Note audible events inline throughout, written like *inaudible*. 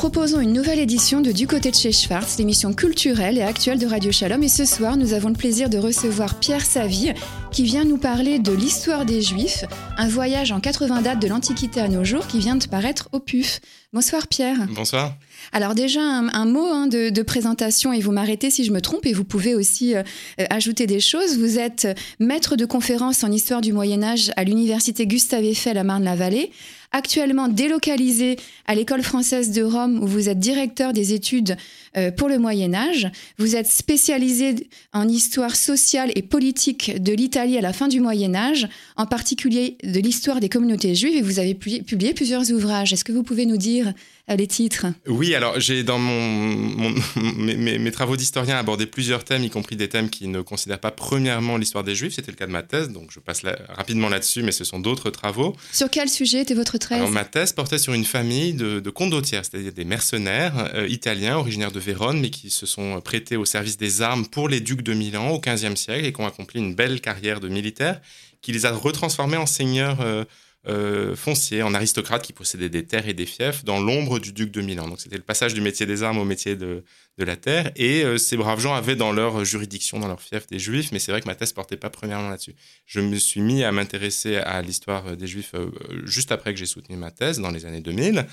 proposons une nouvelle édition de Du côté de chez Schwartz, l'émission culturelle et actuelle de Radio Shalom. Et ce soir, nous avons le plaisir de recevoir Pierre Saville, qui vient nous parler de l'histoire des Juifs, un voyage en 80 dates de l'Antiquité à nos jours qui vient de paraître au PUF. Bonsoir Pierre. Bonsoir. Alors déjà un, mot hein, de, présentation et vous m'arrêtez si je me trompe et vous pouvez aussi euh, ajouter des choses. Vous êtes maître de conférence en histoire du Moyen Âge à l'université Gustave Eiffel à Marne-la-Vallée actuellement délocalisé à l'école française de Rome où vous êtes directeur des études euh, pour le Moyen Âge. Vous êtes spécialisé en histoire sociale et politique de l'Italie à la fin du Moyen Âge, en particulier de l'histoire des communautés juives et vous avez publié plusieurs ouvrages. Est-ce que vous pouvez nous dire les titres? Oui, alors j'ai dans mon, *laughs* mes, travaux d'historien abordé plusieurs thèmes, y compris des thèmes qui ne considèrent pas premièrement l'histoire des Juifs. C'était le cas de ma thèse, donc je passe rapidement là-dessus, mais ce sont d'autres travaux. Sur quel sujet était votre thèse? Ma thèse portait sur une famille de, de condottières, c'est-à-dire des mercenaires euh, italiens originaires de Vérone, mais qui se sont prêtés au service des armes pour les ducs de Milan au XVe siècle et qui ont accompli une belle carrière de militaires, qui les a retransformés en seigneurs. Euh, euh, foncier, en aristocrate qui possédait des terres et des fiefs dans l'ombre du duc de Milan. Donc c'était le passage du métier des armes au métier de, la terre. Et euh, ces braves gens avaient dans leur juridiction, dans leur fief, des juifs, mais c'est vrai que ma thèse portait pas premièrement là-dessus. Je me suis mis à m'intéresser à l'histoire des juifs euh, juste après que j'ai soutenu ma thèse, dans les années 2000.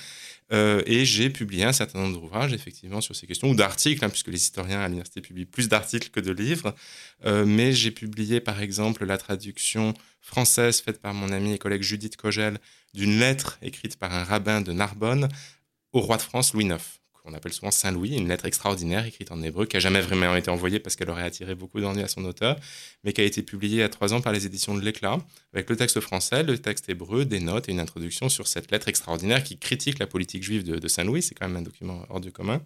et j'ai publié un certain nombre d'ouvrages, effectivement, sur ces questions, ou d'articles, hein, puisque les historiens à l'université publient plus d'articles que de livres. mais j'ai publié, par exemple, la traduction française faite par mon amie et collègue Judith Cogel d'une lettre écrite par un rabbin de Narbonne au roi de France Louis IX, qu'on appelle souvent Saint Louis, une lettre extraordinaire écrite en hébreu qui n'a jamais vraiment été envoyée parce qu'elle aurait attiré beaucoup d'ennuis à son auteur, mais qui a été publiée a trois ans par les éditions de l'Éclat, avec le texte français, le texte hébreu, des notes et une introduction sur cette lettre extraordinaire qui critique la politique juive de, Saint Louis. C'est quand même un document hors du commun.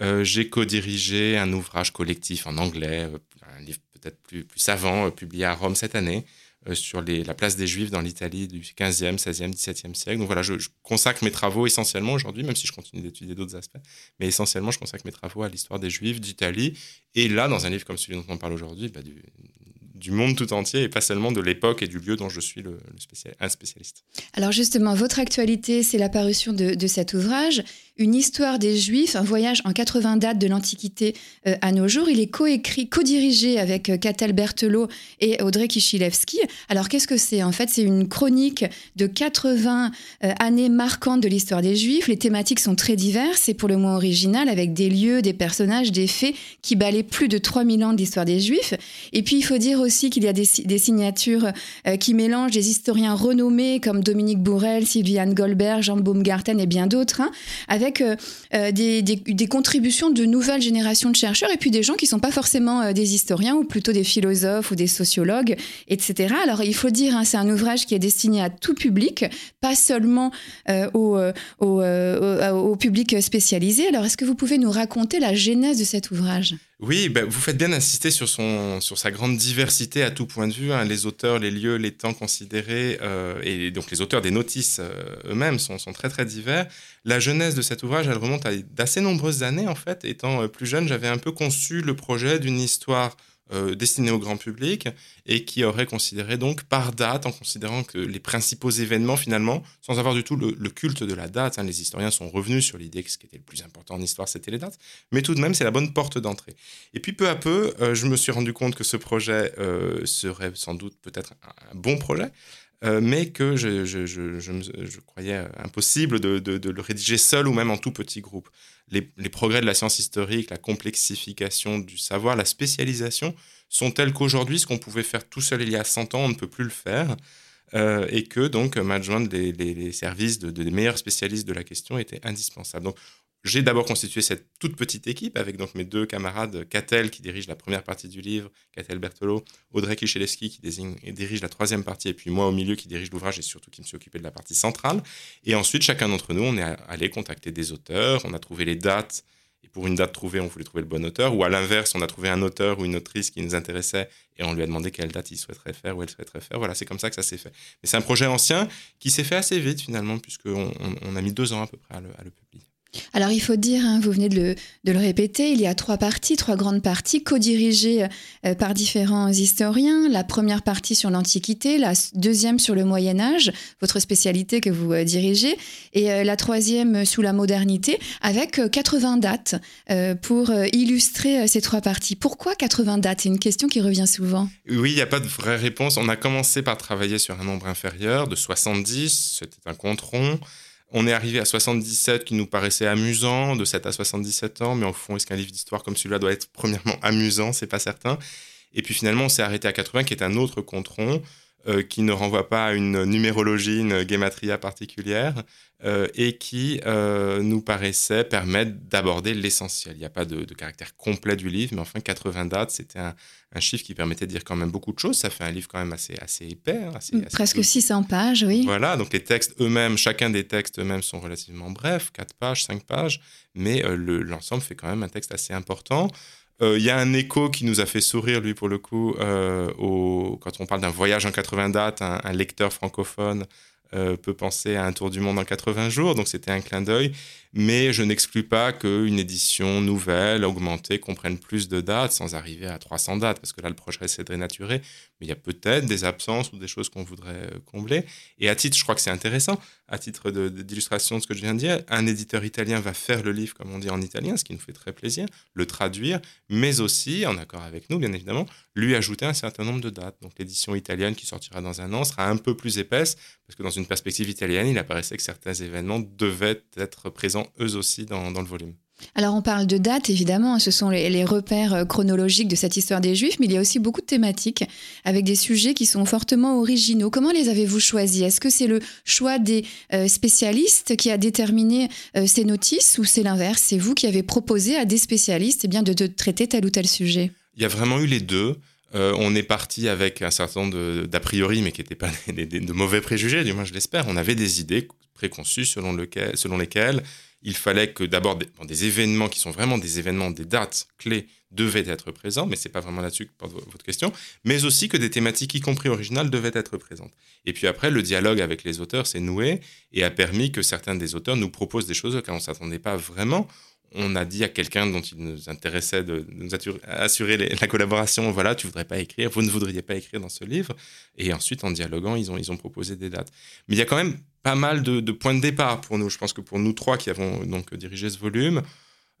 Euh, j'ai co-dirigé un ouvrage collectif en anglais, euh, un livre peut-être plus, plus savant, euh, publié à Rome cette année, euh, sur la place des Juifs dans l'Italie du 15e, 16e, 17e siècle. Donc voilà, je, consacre mes travaux essentiellement aujourd'hui, même si je continue d'étudier d'autres aspects, mais essentiellement, je consacre mes travaux à l'histoire des Juifs d'Italie. Et là, dans un livre comme celui dont on parle aujourd'hui, bah, du, monde tout entier et pas seulement de l'époque et du lieu dont je suis un spécialiste. Alors justement, votre actualité, c'est l'apparition de, de, cet ouvrage, Une histoire des Juifs, un voyage en 80 dates de l'Antiquité euh, à nos jours. Il est coécrit, co-dirigé avec euh, Berthelot et Audrey Kichilevski. Alors qu'est-ce que c'est? En fait, c'est une chronique de 80 euh, années marquantes de l'histoire des Juifs. Les thématiques sont très diverses et pour le moins originales, avec des lieux, des personnages, des faits qui balaient plus de 3000 ans de l'histoire des Juifs. Et puis, il faut dire aussi qu'il y a des, signatures euh, qui mélangent des historiens renommés comme Dominique Bourrel, Sylviane Goldberg, Jean Baumgarten et bien d'autres, hein, euh, euh, des, contributions de nouvelles générations de chercheurs et puis des gens qui ne sont pas forcément des historiens ou plutôt des philosophes ou des sociologues, etc. Alors il faut dire, hein, c'est un ouvrage qui est destiné à tout public, pas seulement au, au public spécialisé. Alors est-ce que vous pouvez nous raconter la genèse de cet ouvrage? Oui, bah, vous faites bien insister sur, son, sur sa grande diversité à tout point de vue. Hein. Les auteurs, les lieux, les temps considérés, euh, et donc les auteurs des notices euh, eux-mêmes sont, sont, très très divers. La jeunesse de cet ouvrage, elle remonte à d'assez nombreuses années en fait. Étant euh, plus jeune, j'avais un peu conçu le projet d'une histoire euh, destiné au grand public et qui aurait considéré donc par date, en considérant que les principaux événements finalement, sans avoir du tout le, culte de la date, hein, les historiens sont revenus sur l'idée que ce qui était le plus important en histoire, c'était les dates, mais tout de même, c'est la bonne porte d'entrée. Et puis peu à peu, euh, je me suis rendu compte que ce projet euh, serait sans doute peut-être un, bon projet. Mais que je, je, je, je, croyais impossible de, de, le rédiger seul ou même en tout petit groupe les, progrès de la science historique, la complexification du savoir, la spécialisation sont tels qu'aujourd'hui, ce qu'on pouvait faire tout seul il y a 100 ans, on ne peut plus le faire. Euh, et que donc m'adjoindre les, services de, des meilleurs spécialistes de la question était indispensable. J'ai d'abord constitué cette toute petite équipe avec donc mes deux camarades, Catel qui dirige la première partie du livre, Catel Bertolo, Audrey Kichelewski qui dirige la troisième partie, et puis moi au milieu qui dirige l'ouvrage et surtout qui me suis occupé de la partie centrale. Et ensuite, chacun d'entre nous, on est allé contacter des auteurs, on a trouvé les dates, et pour une date trouvée, on voulait trouver le bon auteur, ou à l'inverse, on a trouvé un auteur ou une autrice qui nous intéressait et on lui a demandé quelle date il souhaiterait faire ou elle souhaiterait faire. Voilà, c'est comme ça que ça s'est fait. Mais c'est un projet ancien qui s'est fait assez vite finalement, puisqu'on on, a mis deux ans à peu près à le publier. Alors il faut dire, hein, vous venez de le, répéter, il y a trois parties, trois grandes parties, co-dirigées euh, par différents historiens. La première partie sur l'Antiquité, la deuxième sur le Moyen Âge, votre spécialité que vous euh, dirigez, et euh, la troisième sous la modernité, avec 80 dates pour illustrer ces trois parties. Pourquoi 80 dates? C'est une question qui revient souvent. Oui, il n'y a pas de vraie réponse. On a commencé par travailler sur un nombre inférieur de 70, c'était un compte rond. On est arrivé à 77 qui nous paraissait amusant, de 7 à 77 ans, mais au fond, est-ce qu'un livre d'histoire comme celui-là doit être premièrement amusant? C'est pas certain. Et puis finalement, on s'est arrêté à 80, qui est un autre compte rond, euh, qui ne renvoie pas à une numérologie, une guématria particulière, euh, et qui euh, nous paraissait permettre d'aborder l'essentiel. Il n'y a pas de, caractère complet du livre, mais enfin 80 dates, c'était un, chiffre qui permettait de dire quand même beaucoup de choses. Ça fait un livre quand même assez, assez épais. Hein, Presque 600 pages, oui. Voilà, donc les textes eux-mêmes, chacun des textes eux-mêmes sont relativement brefs, 4 pages, 5 pages, mais l'ensemble fait quand même un texte assez important. Euh, il y a un écho qui nous a fait sourire, lui, pour le coup, euh, quand on parle d'un voyage en 80 dates, un lecteur francophone euh, peut penser à un tour du monde en 80 jours, donc c'était un clin d'œil. Mais je n'exclus pas qu'une édition nouvelle, augmentée, comprenne plus de dates sans arriver à 300 dates, parce que là, le projet essaie de dénaturer. Mais il y a peut-être des absences ou des choses qu'on voudrait euh, combler. Et à titre, je crois que c'est intéressant, à titre d'illustration de, de, ce que je viens de dire, un éditeur italien va faire le livre, comme on dit en italien, ce qui nous fait très plaisir, le traduire, mais aussi, en accord avec nous, bien évidemment, lui ajouter un certain nombre de dates. Donc l'édition italienne qui sortira dans un an sera un peu plus épaisse, parce que dans une perspective italienne, il apparaissait que certains événements devaient être présents eux aussi dans, le volume. Alors on parle de dates, évidemment, ce sont les, repères euh, chronologiques de cette histoire des Juifs, mais il y a aussi beaucoup de thématiques avec des sujets qui sont fortement originaux. Comment les avez-vous choisis? Est-ce que c'est le choix des euh, spécialistes qui a déterminé euh, ces notices ou c'est l'inverse? C'est vous qui avez proposé à des spécialistes eh bien, de, traiter tel ou tel sujet? Il y a vraiment eu les deux. on est parti avec un certain nombre d'a priori, mais qui n'étaient pas *laughs* de mauvais préjugés, du moins je l'espère. On avait des idées préconçues selon, lesquelles il fallait que d'abord des, événements qui sont vraiment des événements, des dates clés devaient être présents, mais c'est pas vraiment là-dessus que porte votre question, mais aussi que des thématiques, y compris originales, devaient être présentes. Et puis après, le dialogue avec les auteurs s'est noué et a permis que certains des auteurs nous proposent des choses auxquelles on ne s'attendait pas vraiment on a dit à quelqu'un dont il nous intéressait de, nous assurer la collaboration, voilà, tu voudrais pas écrire, vous ne voudriez pas écrire dans ce livre. Et ensuite, en dialoguant, ils ont, ils ont proposé des dates. Mais il y a quand même pas mal de, points de départ pour nous. Je pense que pour nous trois qui avons donc dirigé ce volume,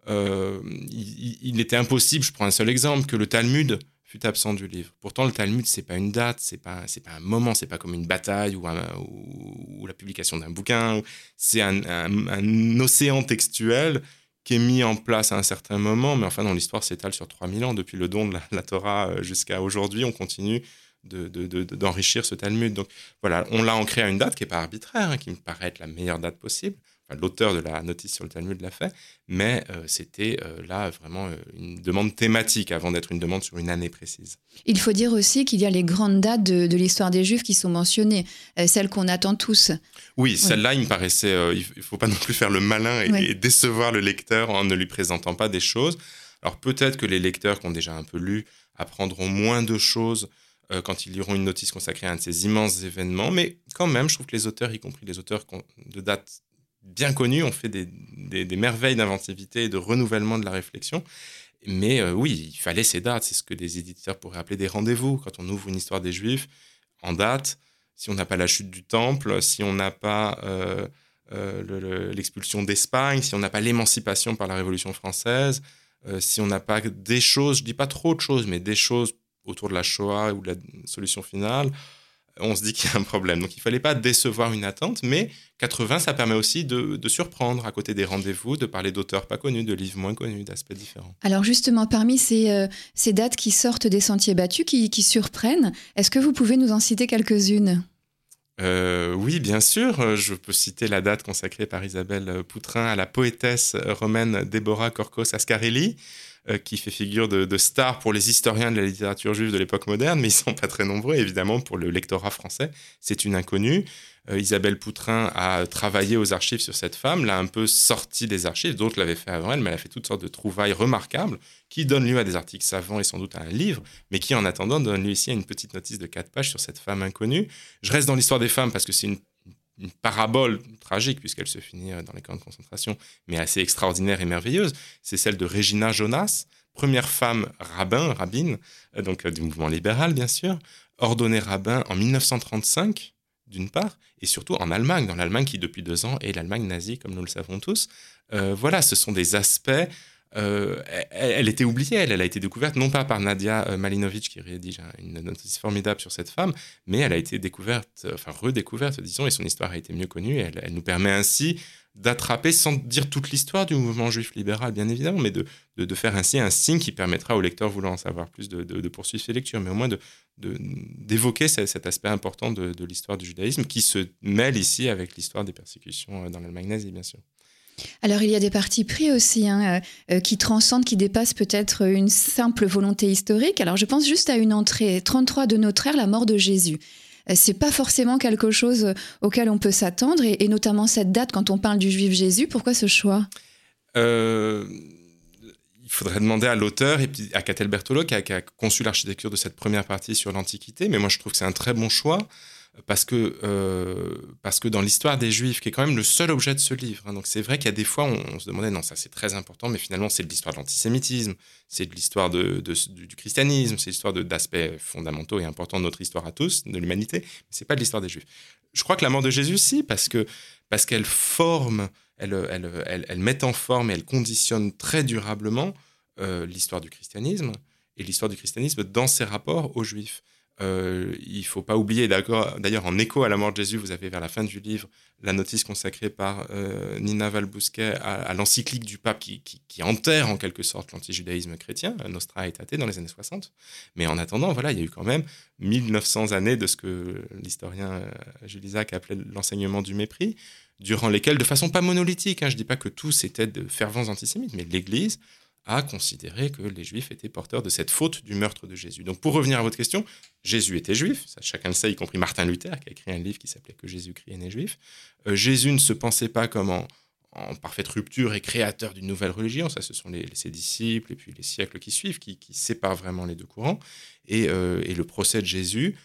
euh, il, était impossible, je prends un seul exemple, que le Talmud fût absent du livre. Pourtant, le Talmud, c'est pas une date, c'est pas, c'est pas un moment, c'est pas comme une bataille ou, la publication d'un bouquin. C'est un, un océan textuel qui est mis en place à un certain moment, mais enfin, dans l'histoire s'étale sur 3000 ans. Depuis le don de la, Torah euh, jusqu'à aujourd'hui, on continue d'enrichir de, ce Talmud. Donc voilà, on l'a ancré à une date qui n'est pas arbitraire, hein, qui me paraît être la meilleure date possible l'auteur de la notice sur le Talmud l'a fait, mais euh, c'était euh, là vraiment euh, une demande thématique avant d'être une demande sur une année précise. Il faut dire aussi qu'il y a les grandes dates de, l'histoire des Juifs qui sont mentionnées, celles qu'on attend tous. Oui, celle-là, il me paraissait, il ne faut pas non plus faire le malin et, décevoir le lecteur en ne lui présentant pas des choses. Alors peut-être que les lecteurs qui ont déjà un peu lu apprendront moins de choses quand ils liront une notice consacrée à un de ces immenses événements, mais quand même, je trouve que les auteurs, y compris les auteurs de dates bien connus ont fait des, merveilles d'inventivité et de renouvellement de la réflexion. Mais euh, oui, il fallait ces dates. C'est ce que des éditeurs pourraient appeler des rendez-vous. Quand on ouvre une histoire des Juifs en date, si on n'a pas la chute du Temple, si on n'a pas euh, euh, l'expulsion d'Espagne, si on n'a pas l'émancipation par la Révolution française, si on n'a pas des choses, je dis pas trop de choses, mais des choses autour de la Shoah ou de la solution finale, on se dit qu'il y a un problème. Donc il ne fallait pas décevoir une attente, mais 80, ça permet aussi de, surprendre à côté des rendez-vous, de parler d'auteurs pas connus, de livres moins connus, d'aspects différents. Alors justement, parmi ces, euh, dates qui sortent des sentiers battus, qui, surprennent, est-ce que vous pouvez nous en citer quelques-unes? Euh, oui, bien sûr. Je peux citer la date consacrée par Isabelle Poutrin à la poétesse romaine Deborah Corcos Ascarelli, euh, qui fait figure de, star pour les historiens de la littérature juive de l'époque moderne, mais ils sont pas très nombreux, évidemment, pour le lectorat français. C'est une inconnue. Euh, Isabelle Poutrin a travaillé aux archives sur cette femme, l'a un peu sortie des archives, d'autres l'avaient fait avant elle, mais elle a fait toutes sortes de trouvailles remarquables qui donnent lieu à des articles savants et sans doute à un livre, mais qui en attendant donnent lieu ici à une petite notice de quatre pages sur cette femme inconnue. Je reste dans l'histoire des femmes parce que c'est une une parabole tragique, puisqu'elle se finit dans les camps de concentration, mais assez extraordinaire et merveilleuse. C'est celle de Regina Jonas, première femme rabbin, rabbine, donc du mouvement libéral, bien sûr, ordonnée rabbin en 1935 d'une part, et surtout en Allemagne, dans l'Allemagne qui depuis deux ans est l'Allemagne nazie, comme nous le savons tous. voilà, ce sont des aspects euh, elle, était oubliée, elle, a été découverte non pas par Nadia euh, Malinovic qui rédige une notice formidable sur cette femme, mais elle a été découverte, euh, enfin redécouverte, disons, et son histoire a été mieux connue. Elle, nous permet ainsi d'attraper, sans dire toute l'histoire du mouvement juif libéral, bien évidemment, mais de, faire ainsi un signe qui permettra aux lecteurs voulant en savoir plus de, poursuivre ses lectures, mais au moins d'évoquer cet aspect important de, l'histoire du judaïsme qui se mêle ici avec l'histoire des persécutions dans l'Allemagne nazie, bien sûr. Alors il y a des partis pris aussi hein, euh, qui transcendent, qui dépassent peut-être une simple volonté historique. Alors je pense juste à une entrée 33 de notre ère, la mort de Jésus. Euh, c'est pas forcément quelque chose auquel on peut s'attendre, et, notamment cette date quand on parle du juif Jésus. Pourquoi ce choix? Euh, Il faudrait demander à l'auteur et à Catel Bertolo qui a conçu l'architecture de cette première partie sur l'Antiquité, mais moi je trouve que c'est un très bon choix parce que, euh, parce que dans l'histoire des Juifs, qui est quand même le seul objet de ce livre, hein, donc c'est vrai qu'il y a des fois, on, se demandait, non, ça c'est très important, mais finalement c'est de l'histoire de l'antisémitisme, c'est de l'histoire de, du, christianisme, c'est l'histoire d'aspects fondamentaux et importants de notre histoire à tous, de l'humanité, mais c'est pas de l'histoire des Juifs. Je crois que la mort de Jésus, si, parce que parce qu'elle forme, elle, elle, elle, met en forme et elle conditionne très durablement euh, l'histoire du christianisme et l'histoire du christianisme dans ses rapports aux Juifs. Euh, il ne faut pas oublier, d'ailleurs, en écho à la mort de Jésus, vous avez vers la fin du livre la notice consacrée par euh, Nina Valbousquet à, l'encyclique du pape qui, enterre en quelque sorte l'antijudaïsme chrétien, Nostra Aetate, dans les années 60. Mais en attendant, voilà, il y a eu quand même 1900 années de ce que l'historien euh, Jules Isaac appelait l'enseignement du mépris, durant lesquelles, de façon pas monolithique, hein, je ne dis pas que tous étaient de fervents antisémites, mais l'Église a considéré que les Juifs étaient porteurs de cette faute du meurtre de Jésus. Donc pour revenir à votre question, Jésus était juif, ça, chacun le sait, y compris Martin Luther, qui a écrit un livre qui s'appelait Que Jésus-Christ est né juif. Euh, Jésus ne se pensait pas comme en, parfaite rupture et créateur d'une nouvelle religion, ça ce sont les, ses disciples et puis les siècles qui suivent qui, séparent vraiment les deux courants. Et, euh, et le procès de Jésus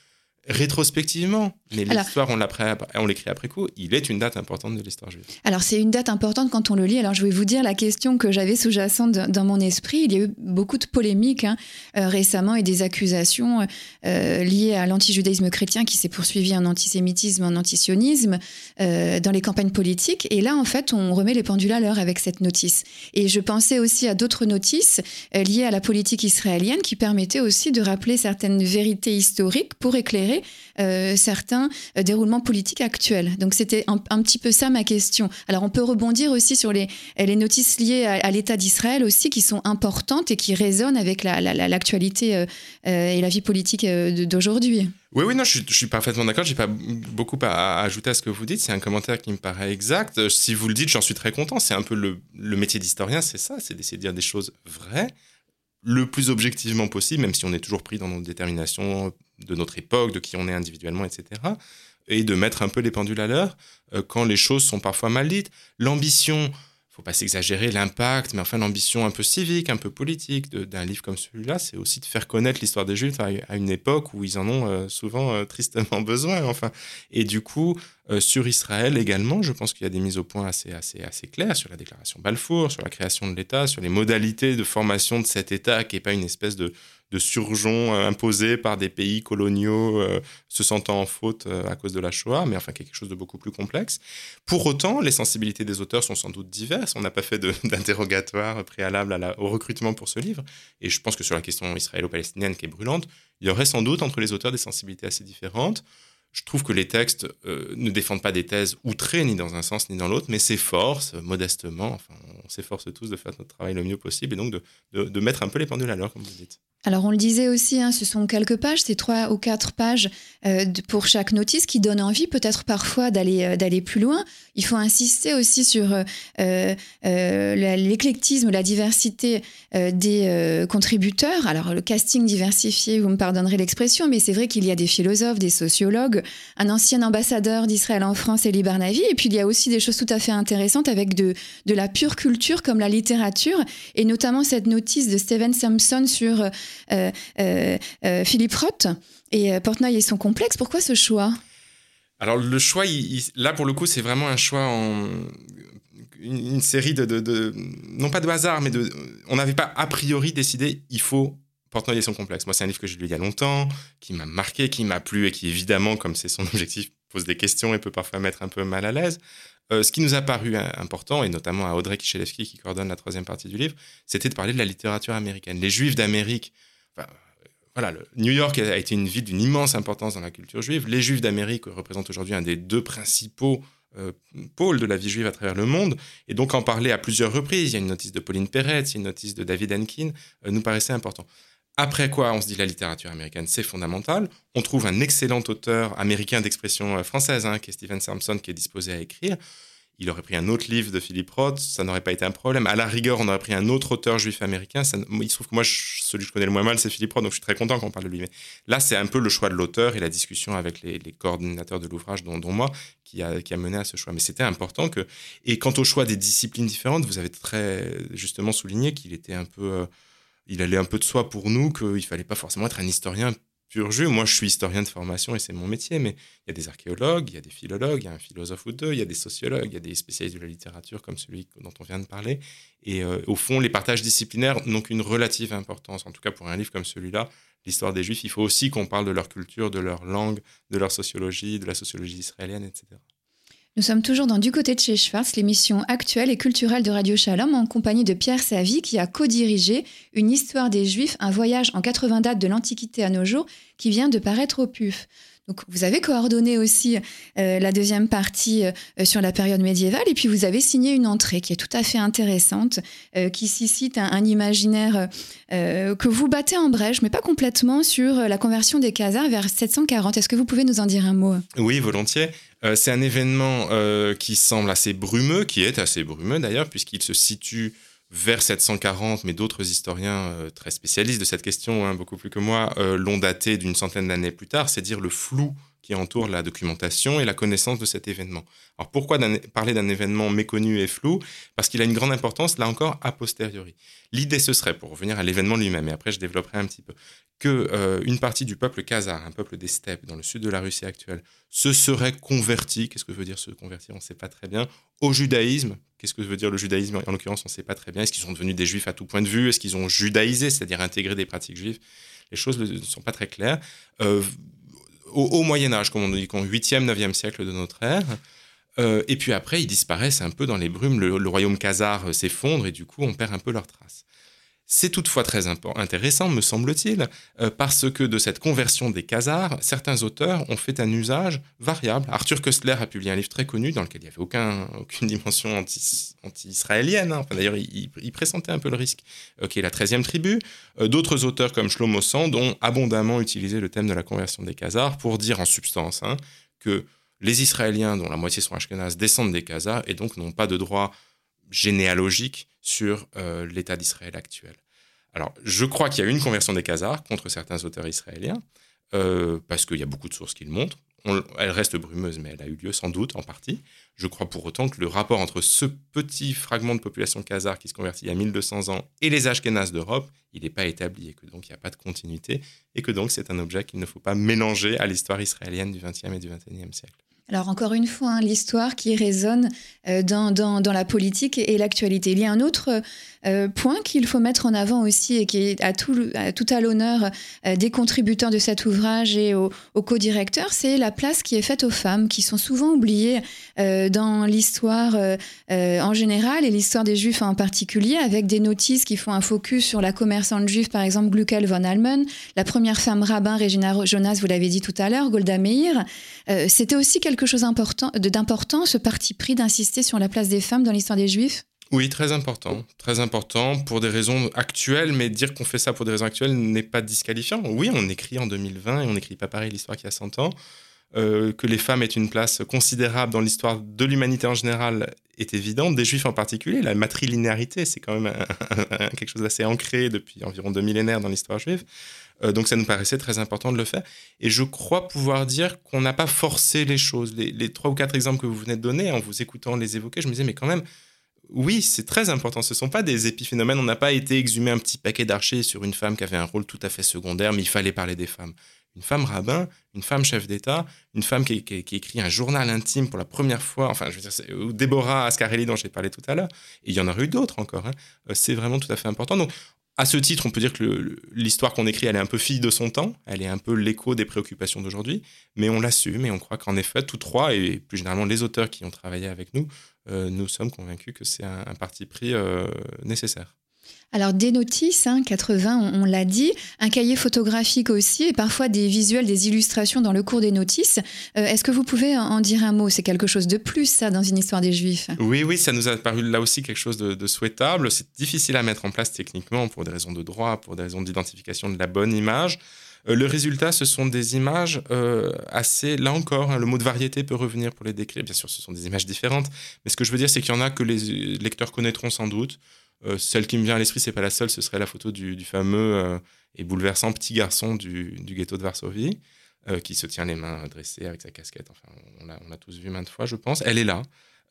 rétrospectivement. Mais l'histoire, on l'écrit après coup. Il est une date importante de l'histoire juive. Alors, c'est une date importante quand on le lit. Alors, je vais vous dire la question que j'avais sous-jacente dans mon esprit. Il y a eu beaucoup de polémiques hein, euh, récemment et des accusations euh, liées à l'antijudaïsme chrétien qui s'est poursuivi en antisémitisme, en antisionisme euh, dans les campagnes politiques. Et là, en fait, on remet les pendules à l'heure avec cette notice. Et je pensais aussi à d'autres notices liées à la politique israélienne qui permettaient aussi de rappeler certaines vérités historiques pour éclairer euh, certains euh, déroulements politiques actuels. Donc c'était un, petit peu ça ma question. Alors on peut rebondir aussi sur les, les notices liées à, l'État d'Israël aussi qui sont importantes et qui résonnent avec l'actualité la, euh, et la vie politique d'aujourd'hui. Oui, oui, non, je, suis parfaitement d'accord. J'ai pas beaucoup à, ajouter à ce que vous dites. C'est un commentaire qui me paraît exact. Si vous le dites, j'en suis très content. C'est un peu le, le métier d'historien, c'est ça, c'est d'essayer de dire des choses vraies le plus objectivement possible, même si on est toujours pris dans nos déterminations de notre époque, de qui on est individuellement, etc. Et de mettre un peu les pendules à l'heure euh, quand les choses sont parfois mal dites. L'ambition, faut pas s'exagérer l'impact, mais enfin l'ambition un peu civique, un peu politique d'un livre comme celui-là, c'est aussi de faire connaître l'histoire des Juifs à, une époque où ils en ont euh, souvent euh, tristement *laughs* besoin. Enfin, et du coup, sur Israël également, je pense qu'il y a des mises au point assez, assez, assez claires sur la déclaration Balfour, sur la création de l'État, sur les modalités de formation de cet État qui n'est pas une espèce de de surgeon euh, imposé par des pays coloniaux euh, se sentant en faute euh, à cause de la Shoah, mais enfin quelque chose de beaucoup plus complexe. Pour autant, les sensibilités des auteurs sont sans doute diverses. On n'a pas fait *laughs* d'interrogatoire préalable au recrutement pour ce livre. Et je pense que sur la question israélo-palestinienne qui est brûlante, il y aurait sans doute entre les auteurs des sensibilités assez différentes. Je trouve que les textes ne défendent pas des thèses outrées ni dans un sens ni dans l'autre, mais s'efforcent modestement, enfin on s'efforce tous de faire notre travail le mieux possible et donc de, de mettre un peu les pendules à l'heure, comme vous dites. Alors on le disait aussi, hein, ce sont quelques pages, c'est trois ou quatre pages euh, pour chaque notice qui donnent envie peut-être parfois d'aller euh, d'aller plus loin. Il faut insister aussi sur euh, l'éclectisme, la diversité des contributeurs. Alors le casting diversifié, vous me pardonnerez l'expression, mais c'est vrai qu'il y a des philosophes, des sociologues, un ancien ambassadeur d'Israël en France, Elie Barnavi, et puis il y a aussi des choses tout à fait intéressantes avec de, de la pure culture comme la littérature, et notamment cette notice de Steven Sampson sur Philippe Roth et Portnoy et son complexe. Pourquoi ce choix? Alors le choix, là pour le coup, c'est vraiment un choix en une, série de, non pas de hasard, mais on n'avait pas a priori décidé, il faut Portnoy et son complexe. Moi, c'est un livre que j'ai lu il y a longtemps, qui m'a marqué, qui m'a plu et qui évidemment, comme c'est son *laughs* objectif, pose des questions et peut parfois mettre un peu mal à l'aise. Euh, ce qui nous a paru important, et notamment à Audrey Kichelewski qui coordonne la troisième partie du livre, c'était de parler de la littérature américaine. Les Juifs d'Amérique, voilà, New York a été une ville d'une immense importance dans la culture juive. Les Juifs d'Amérique représentent aujourd'hui un des deux principaux euh, pôles de la vie juive à travers le monde. Et donc en parler à plusieurs reprises, il y a une notice de Pauline Perret, il y a une notice de David Henkin, euh, nous paraissait important. Après quoi, on se dit la littérature américaine, c'est fondamental. On trouve un excellent auteur américain d'expression euh, française, hein, qui est Stephen Sampson, qui est disposé à écrire. Il aurait pris un autre livre de Philippe Roth, ça n'aurait pas été un problème. À la rigueur, on aurait pris un autre auteur juif américain. il se trouve que moi, celui que je connais le moins mal, c'est Philippe Roth, donc je suis très content qu'on parle de lui. Mais là, c'est un peu le choix de l'auteur et la discussion avec les, coordinateurs de l'ouvrage, dont, moi, qui a, qui a, mené à ce choix. Mais c'était important que. Et quant au choix des disciplines différentes, vous avez très justement souligné qu'il était un peu. Euh, il allait un peu de soi pour nous qu'il fallait pas forcément être un historien pur jus. Moi, je suis historien de formation et c'est mon métier, mais il y a des archéologues, il y a des philologues, il y a un philosophe ou deux, il y a des sociologues, il y a des spécialistes de la littérature comme celui dont on vient de parler. Et euh, au fond, les partages disciplinaires n'ont qu'une relative importance. En tout cas, pour un livre comme celui-là, l'histoire des Juifs, il faut aussi qu'on parle de leur culture, de leur langue, de leur sociologie, de la sociologie israélienne, etc. Nous sommes toujours dans Du côté de chez Schwartz, l'émission actuelle et culturelle de Radio Shalom, en compagnie de Pierre Savy, qui a co-dirigé Une histoire des Juifs, un voyage en 80 dates de l'Antiquité à nos jours, qui vient de paraître au PUF. Donc, vous avez coordonné aussi euh, la deuxième partie euh, sur la période médiévale, et puis vous avez signé une entrée qui est tout à fait intéressante, euh, qui s'y cite un, imaginaire que vous battez en brèche, mais pas complètement, sur la conversion des Khazars vers 740. Est-ce que vous pouvez nous en dire un mot? Oui, volontiers. C'est un événement qui semble assez brumeux, qui est assez brumeux d'ailleurs, puisqu'il se situe vers 740, mais d'autres historiens euh, très spécialistes de cette question, hein, beaucoup plus que moi, euh, l'ont daté d'une centaine d'années plus tard, c'est dire le flou qui entoure la documentation et la connaissance de cet événement. Alors pourquoi parler d'un événement méconnu et flou? Parce qu'il a une grande importance, là encore, a posteriori. L'idée, ce serait, pour revenir à l'événement lui-même, et après je développerai un petit peu, que euh, une partie du peuple khazar, un peuple des steppes dans le sud de la Russie actuelle, se serait converti, qu'est-ce que veut dire se convertir, on ne sait pas très bien, au judaïsme. Qu'est-ce que veut dire le judaïsme? En l'occurrence, on ne sait pas très bien. Est-ce qu'ils sont devenus des juifs à tout point de vue? Est-ce qu'ils ont judaïsé, c'est-à-dire intégré des pratiques juives? Les choses ne sont pas très claires. Euh, au, Moyen Âge, comme on dit, au 8e, 9e siècle de notre ère. Euh, et puis après, ils disparaissent un peu dans les brumes, le, le royaume khazar s'effondre et du coup, on perd un peu leurs traces. C'est toutefois très intéressant, me semble-t-il, euh, parce que de cette conversion des Khazars, certains auteurs ont fait un usage variable. Arthur Koestler a publié un livre très connu dans lequel il n'y avait aucun, aucune dimension anti-israélienne. Hein. D'ailleurs, il, pressentait un peu le risque, euh, qui est la 13e tribu. Euh, d'autres auteurs comme Shlomo Sand ont abondamment utilisé le thème de la conversion des Khazars pour dire en substance hein, que les Israéliens, dont la moitié sont ashkénazes, descendent des Khazars et donc n'ont pas de droit généalogique sur euh, l'État d'Israël actuel. Alors, je crois qu'il y a eu une conversion des Khazars contre certains auteurs israéliens, euh, parce qu'il y a beaucoup de sources qui le montrent. elle reste brumeuse, mais elle a eu lieu sans doute en partie. Je crois pour autant que le rapport entre ce petit fragment de population khazar qui se convertit il y a 1200 ans et les Ashkénazes d'Europe, il n'est pas établi et que donc il n'y a pas de continuité et que donc c'est un objet qu'il ne faut pas mélanger à l'histoire israélienne du XXe et du XXIe siècle. Alors encore une fois, hein, l'histoire qui résonne euh, dans, la politique et, l'actualité. Il y a un autre euh, point qu'il faut mettre en avant aussi et qui est à tout à, tout à l'honneur euh, des contributeurs de cet ouvrage et aux, co-directeurs, c'est la place qui est faite aux femmes, qui sont souvent oubliées dans l'histoire en général et l'histoire des Juifs en particulier, avec des notices qui font un focus sur la commerçante juive, par exemple Gluckel von Almen, la première femme rabbin, Regina Jonas, vous l'avez dit tout à l'heure, Golda Meir. C'était aussi quelque chose d'important, ce parti pris d'insister sur la place des femmes dans l'histoire des Juifs? Oui, très important. Très important pour des raisons actuelles, mais dire qu'on fait ça pour des raisons actuelles n'est pas disqualifiant. Oui, on écrit en 2020 et on n'écrit pas pareil l'histoire qu'il y a 100 ans. Euh, que les femmes aient une place considérable dans l'histoire de l'humanité en général est évident, des juifs en particulier. La matrilinéarité, c'est quand même *laughs* quelque chose d'assez ancré depuis environ deux millénaires dans l'histoire juive. Euh, donc ça nous paraissait très important de le faire. Et je crois pouvoir dire qu'on n'a pas forcé les choses. Les, trois ou quatre exemples que vous venez de donner, en vous écoutant les évoquer, je me disais, mais quand même, oui, c'est très important. Ce ne sont pas des épiphénomènes. On n'a pas été exhumé un petit paquet d'archers sur une femme qui avait un rôle tout à fait secondaire, mais il fallait parler des femmes. une femme rabbin, une femme chef d'État, une femme qui, écrit un journal intime pour la première fois, enfin, je veux dire, ou Déborah Ascarelli dont j'ai parlé tout à l'heure, et il y en aurait eu d'autres encore. Hein. Euh, c'est vraiment tout à fait important. Donc, à ce titre, on peut dire que l'histoire qu'on écrit, elle est un peu fille de son temps, elle est un peu l'écho des préoccupations d'aujourd'hui, mais on l'assume et on croit qu'en effet, tous trois, et plus généralement les auteurs qui ont travaillé avec nous, euh, nous sommes convaincus que c'est un, parti pris euh, nécessaire. Alors des notices, 80, hein, on, l'a dit, un cahier photographique aussi, et parfois des visuels, des illustrations dans le cours des notices. Euh, est-ce que vous pouvez en dire un mot? C'est quelque chose de plus, ça, dans une histoire des Juifs Oui, oui, ça nous a paru là aussi quelque chose de, souhaitable. C'est difficile à mettre en place techniquement pour des raisons de droit, pour des raisons d'identification de la bonne image. Euh, le résultat, ce sont des images euh, assez, là encore, hein, le mot de variété peut revenir pour les décrire. Bien sûr, ce sont des images différentes, mais ce que je veux dire, c'est qu'il y en a que les lecteurs connaîtront sans doute. Euh, celle qui me vient à l'esprit, c'est pas la seule, ce serait la photo du, fameux euh, et bouleversant petit garçon du, ghetto de Varsovie, euh, qui se tient les mains dressées avec sa casquette. Enfin, on l'a tous vu maintes fois, je pense. Elle est là.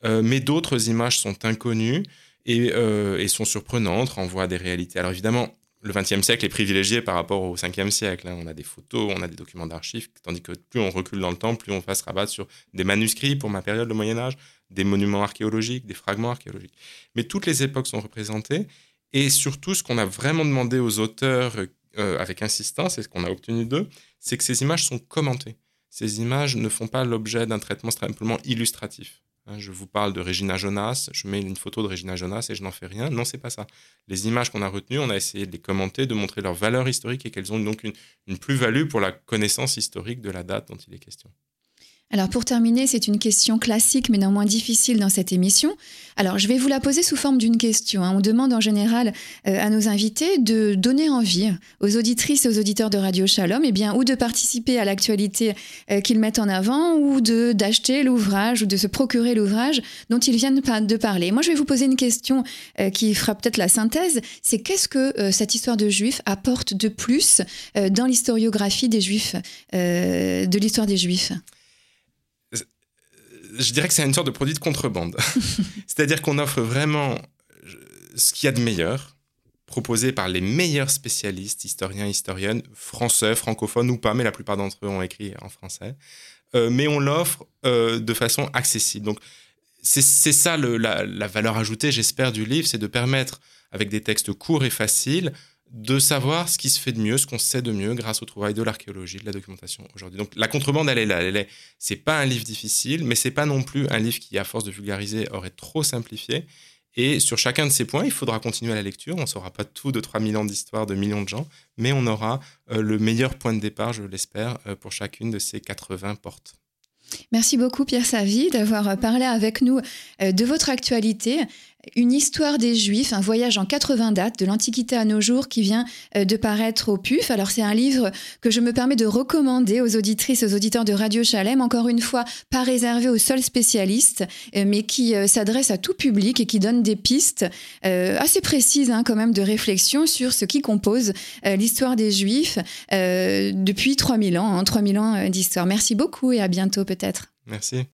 mais d'autres images sont inconnues et, sont surprenantes, renvoient à des réalités. Alors évidemment, le XXe siècle est privilégié par rapport au Ve siècle. Hein. On a des photos, on a des documents d'archives, tandis que plus on recule dans le temps, plus on va se rabattre sur des manuscrits pour ma période, le Moyen Âge, des monuments archéologiques, des fragments archéologiques. Mais toutes les époques sont représentées, et surtout ce qu'on a vraiment demandé aux auteurs euh, avec insistance, et ce qu'on a obtenu d'eux, c'est que ces images sont commentées. Ces images ne font pas l'objet d'un traitement simplement illustratif. Hein, je vous parle de Regina Jonas, je mets une photo de Regina Jonas et je n'en fais rien. Non, c'est pas ça. Les images qu'on a retenues, on a essayé de les commenter, de montrer leur valeur historique et qu'elles ont donc une plus-value pour la connaissance historique de la date dont il est question. Alors pour terminer, c'est une question classique mais néanmoins difficile dans cette émission. Alors je vais vous la poser sous forme d'une question. Hein. On demande en général euh, à nos invités de donner envie aux auditrices et aux auditeurs de Radio Shalom, eh bien, ou de participer à l'actualité euh, qu'ils mettent en avant, ou d'acheter l'ouvrage, ou de se procurer l'ouvrage dont ils viennent de parler. Moi je vais vous poser une question euh, qui fera peut-être la synthèse. C'est qu'est-ce que cette histoire de Juifs apporte de plus dans l'historiographie des Juifs, de l'histoire des Juifs? Je dirais que c'est une sorte de produit de contrebande. *laughs* C'est-à-dire qu'on offre vraiment ce qu'il y a de meilleur, proposé par les meilleurs spécialistes, historiens, historiennes, français, francophones ou pas, mais la plupart d'entre eux ont écrit en français. Euh, mais on l'offre euh, de façon accessible. Donc, c'est ça la, la, valeur ajoutée, j'espère, du livre, c'est de permettre, avec des textes courts et faciles, de savoir ce qui se fait de mieux, ce qu'on sait de mieux grâce au travail de l'archéologie, de la documentation aujourd'hui. Donc la contrebande, elle est là. Elle est, c'est pas un livre difficile, mais c'est pas non plus un livre qui, à force de vulgariser, aurait trop simplifié. Et sur chacun de ces points, il faudra continuer la lecture. On ne saura pas tout de 3000 ans d'histoire de millions de gens, mais on aura euh, le meilleur point de départ, je l'espère, euh, pour chacune de ces 80 portes. Merci beaucoup Pierre Savy d'avoir euh, parlé avec nous de votre actualité. Une histoire des Juifs, un voyage en 80 dates de l'Antiquité à nos jours qui vient euh, de paraître au PUF. Alors c'est un livre que je me permets de recommander aux auditrices, aux auditeurs de Radio Chalem, encore une fois pas réservé aux seuls spécialistes, euh, mais qui euh, s'adresse à tout public et qui donne des pistes assez précises hein, quand même de réflexion sur ce qui compose l'histoire des Juifs depuis 3000 ans, 3000 hein, ans d'histoire. Merci beaucoup et à bientôt peut-être. Merci.